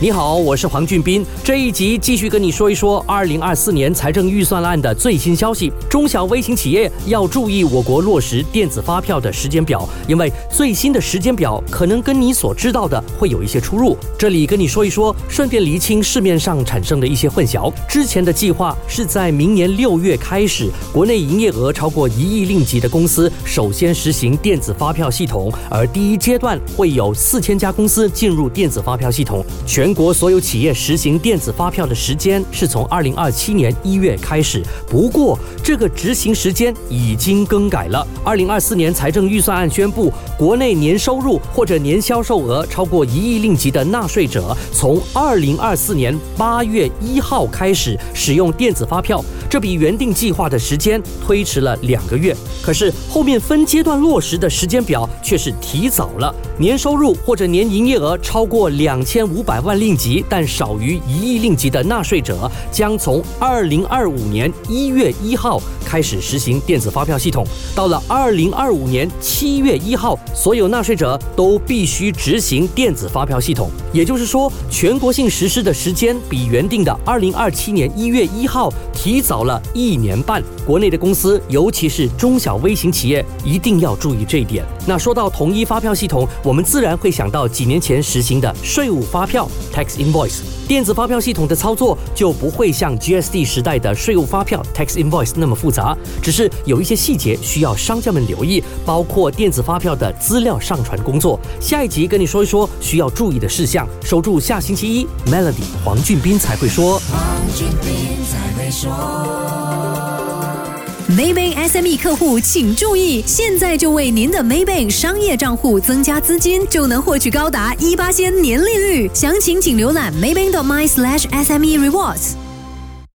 你好，我是黄俊斌。这一集继续跟你说一说二零二四年财政预算案的最新消息。中小微型企业要注意我国落实电子发票的时间表，因为最新的时间表可能跟你所知道的会有一些出入。这里跟你说一说，顺便厘清市面上产生的一些混淆。之前的计划是在明年六月开始，国内营业额超过一亿令吉的公司首先实行电子发票系统，而第一阶段会有四千家公司进入电子发票系统，全。全国所有企业实行电子发票的时间是从二零二七年一月开始，不过这个执行时间已经更改了。二零二四年财政预算案宣布，国内年收入或者年销售额超过一亿令吉的纳税者，从二零二四年八月一号开始使用电子发票，这比原定计划的时间推迟了两个月。可是后面分阶段落实的时间表却是提早了。年收入或者年营业额超过两千五百万令吉，但少于一亿令吉的纳税者，将从二零二五年一月一号开始实行电子发票系统。到了二零二五年七月一号，所有纳税者都必须执行电子发票系统。也就是说，全国性实施的时间比原定的二零二七年一月一号提早了一年半。国内的公司，尤其是中小微型企业，一定要注意这一点。那说到统一发票系统，我们自然会想到几年前实行的税务发票 （tax invoice）。电子发票系统的操作就不会像 GSD 时代的税务发票 （tax invoice） 那么复杂，只是有一些细节需要商家们留意，包括电子发票的资料上传工作。下一集跟你说一说需要注意的事项。守住下星期一，Melody 黄俊斌才会说。黄俊斌才会说。Maybank SME 客户请注意，现在就为您的 Maybank 商业账户增加资金，就能获取高达一八千年利率。详情请浏览 Maybank.my/SME Rewards。